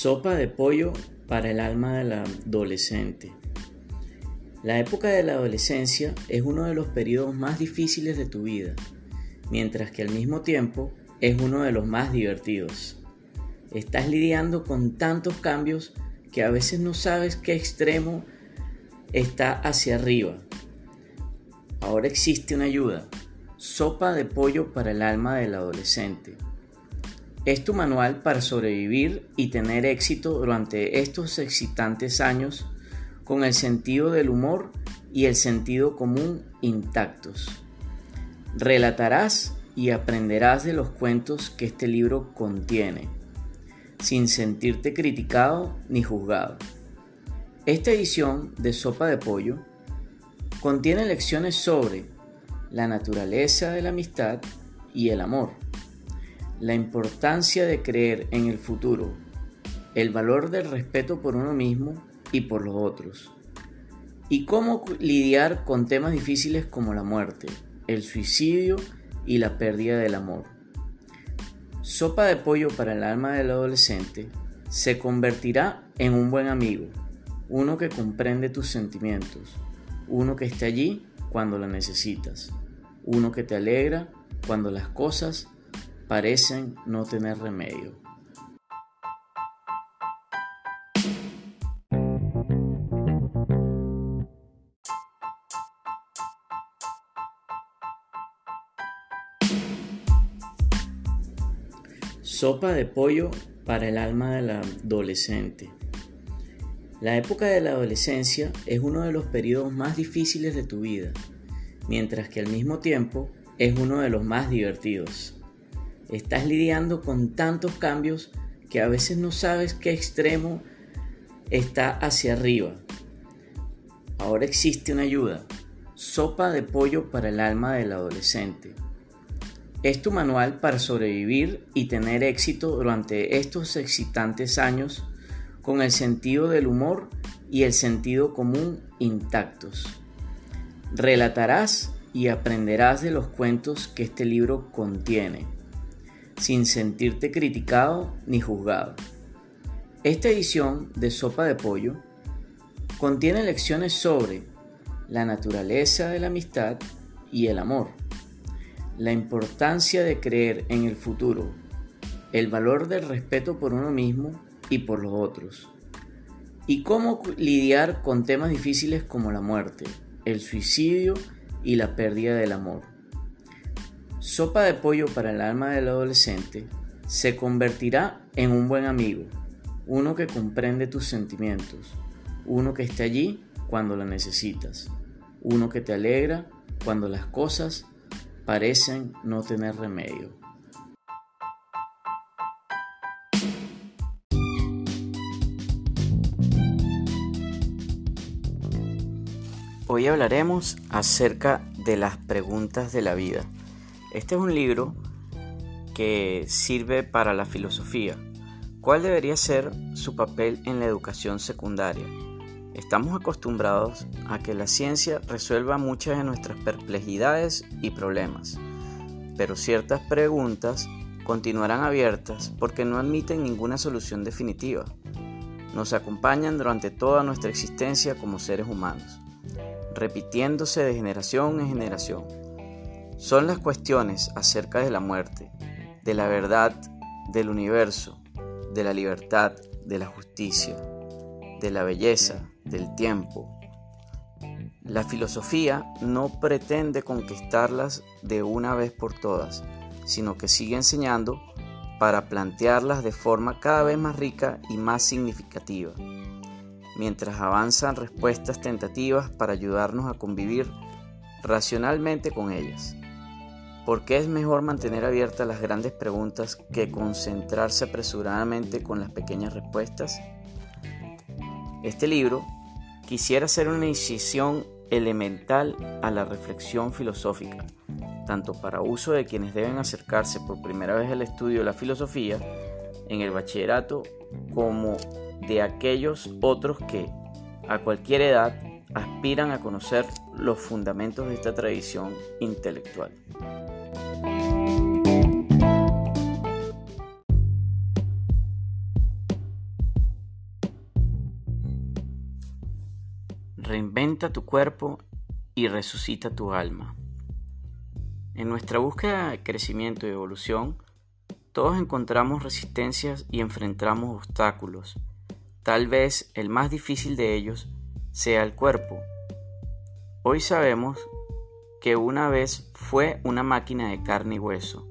Sopa de pollo para el alma del adolescente. La época de la adolescencia es uno de los periodos más difíciles de tu vida, mientras que al mismo tiempo es uno de los más divertidos. Estás lidiando con tantos cambios que a veces no sabes qué extremo está hacia arriba. Ahora existe una ayuda. Sopa de pollo para el alma del adolescente. Es tu manual para sobrevivir y tener éxito durante estos excitantes años con el sentido del humor y el sentido común intactos. Relatarás y aprenderás de los cuentos que este libro contiene, sin sentirte criticado ni juzgado. Esta edición de Sopa de Pollo contiene lecciones sobre la naturaleza de la amistad y el amor la importancia de creer en el futuro, el valor del respeto por uno mismo y por los otros, y cómo lidiar con temas difíciles como la muerte, el suicidio y la pérdida del amor. Sopa de pollo para el alma del adolescente se convertirá en un buen amigo, uno que comprende tus sentimientos, uno que está allí cuando lo necesitas, uno que te alegra cuando las cosas parecen no tener remedio. Sopa de pollo para el alma del adolescente. La época de la adolescencia es uno de los periodos más difíciles de tu vida, mientras que al mismo tiempo es uno de los más divertidos. Estás lidiando con tantos cambios que a veces no sabes qué extremo está hacia arriba. Ahora existe una ayuda. Sopa de pollo para el alma del adolescente. Es tu manual para sobrevivir y tener éxito durante estos excitantes años con el sentido del humor y el sentido común intactos. Relatarás y aprenderás de los cuentos que este libro contiene sin sentirte criticado ni juzgado. Esta edición de Sopa de Pollo contiene lecciones sobre la naturaleza de la amistad y el amor, la importancia de creer en el futuro, el valor del respeto por uno mismo y por los otros, y cómo lidiar con temas difíciles como la muerte, el suicidio y la pérdida del amor. Sopa de pollo para el alma del adolescente se convertirá en un buen amigo, uno que comprende tus sentimientos, uno que está allí cuando lo necesitas, uno que te alegra cuando las cosas parecen no tener remedio. Hoy hablaremos acerca de las preguntas de la vida. Este es un libro que sirve para la filosofía. ¿Cuál debería ser su papel en la educación secundaria? Estamos acostumbrados a que la ciencia resuelva muchas de nuestras perplejidades y problemas, pero ciertas preguntas continuarán abiertas porque no admiten ninguna solución definitiva. Nos acompañan durante toda nuestra existencia como seres humanos, repitiéndose de generación en generación son las cuestiones acerca de la muerte, de la verdad del universo, de la libertad, de la justicia, de la belleza, del tiempo. La filosofía no pretende conquistarlas de una vez por todas, sino que sigue enseñando para plantearlas de forma cada vez más rica y más significativa, mientras avanzan respuestas tentativas para ayudarnos a convivir racionalmente con ellas. ¿Por qué es mejor mantener abiertas las grandes preguntas que concentrarse apresuradamente con las pequeñas respuestas? Este libro quisiera ser una incisión elemental a la reflexión filosófica, tanto para uso de quienes deben acercarse por primera vez al estudio de la filosofía en el bachillerato, como de aquellos otros que, a cualquier edad, aspiran a conocer los fundamentos de esta tradición intelectual. Reinventa tu cuerpo y resucita tu alma. En nuestra búsqueda de crecimiento y evolución, todos encontramos resistencias y enfrentamos obstáculos. Tal vez el más difícil de ellos sea el cuerpo. Hoy sabemos que una vez fue una máquina de carne y hueso.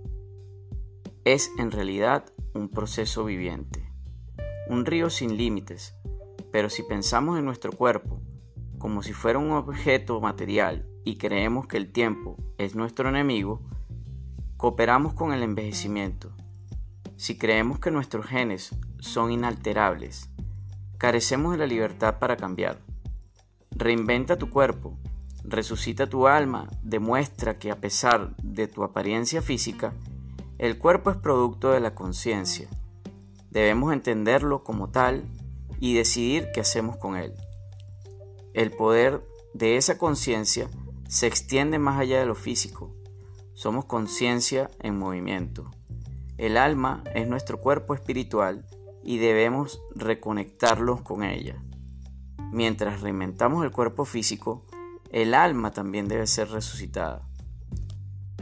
Es en realidad un proceso viviente, un río sin límites, pero si pensamos en nuestro cuerpo como si fuera un objeto material y creemos que el tiempo es nuestro enemigo, cooperamos con el envejecimiento. Si creemos que nuestros genes son inalterables, carecemos de la libertad para cambiar. Reinventa tu cuerpo, resucita tu alma, demuestra que a pesar de tu apariencia física, el cuerpo es producto de la conciencia. Debemos entenderlo como tal y decidir qué hacemos con él. El poder de esa conciencia se extiende más allá de lo físico. Somos conciencia en movimiento. El alma es nuestro cuerpo espiritual y debemos reconectarlos con ella. Mientras reinventamos el cuerpo físico, el alma también debe ser resucitada.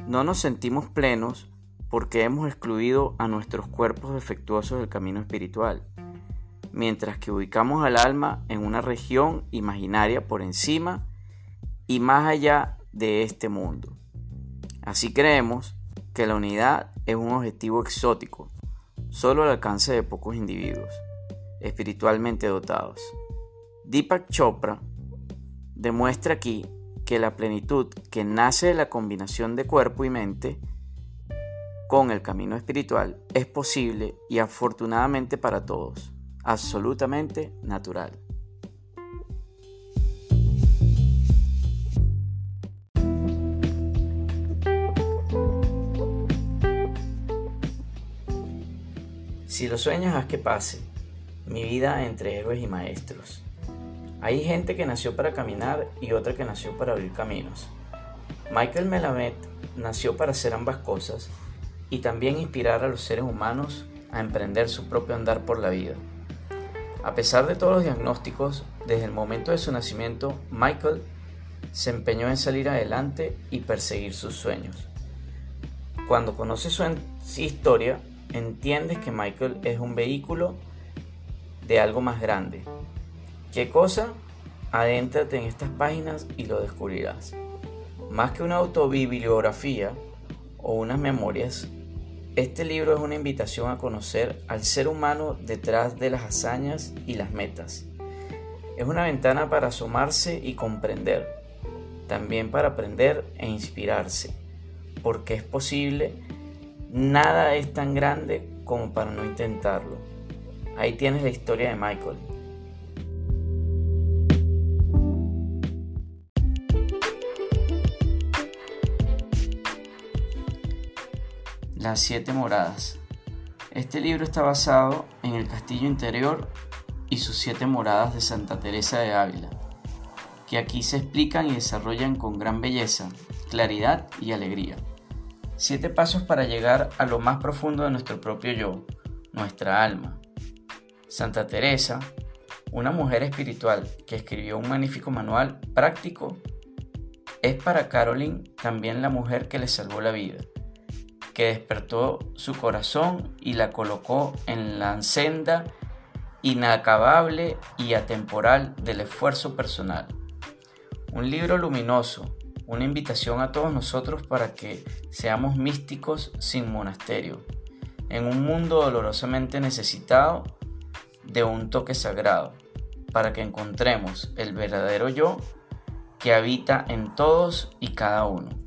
No nos sentimos plenos porque hemos excluido a nuestros cuerpos defectuosos del camino espiritual mientras que ubicamos al alma en una región imaginaria por encima y más allá de este mundo. Así creemos que la unidad es un objetivo exótico, solo al alcance de pocos individuos, espiritualmente dotados. Deepak Chopra demuestra aquí que la plenitud que nace de la combinación de cuerpo y mente con el camino espiritual es posible y afortunadamente para todos absolutamente natural. Si lo sueñas, haz que pase. Mi vida entre héroes y maestros. Hay gente que nació para caminar y otra que nació para abrir caminos. Michael Melamed nació para hacer ambas cosas y también inspirar a los seres humanos a emprender su propio andar por la vida. A pesar de todos los diagnósticos, desde el momento de su nacimiento, Michael se empeñó en salir adelante y perseguir sus sueños. Cuando conoces su historia, entiendes que Michael es un vehículo de algo más grande. ¿Qué cosa? Adéntrate en estas páginas y lo descubrirás. Más que una autobibliografía o unas memorias, este libro es una invitación a conocer al ser humano detrás de las hazañas y las metas. Es una ventana para asomarse y comprender, también para aprender e inspirarse, porque es posible, nada es tan grande como para no intentarlo. Ahí tienes la historia de Michael, Las siete moradas. Este libro está basado en el castillo interior y sus siete moradas de Santa Teresa de Ávila, que aquí se explican y desarrollan con gran belleza, claridad y alegría. Siete pasos para llegar a lo más profundo de nuestro propio yo, nuestra alma. Santa Teresa, una mujer espiritual que escribió un magnífico manual práctico, es para Caroline también la mujer que le salvó la vida que despertó su corazón y la colocó en la senda inacabable y atemporal del esfuerzo personal. Un libro luminoso, una invitación a todos nosotros para que seamos místicos sin monasterio, en un mundo dolorosamente necesitado de un toque sagrado, para que encontremos el verdadero yo que habita en todos y cada uno.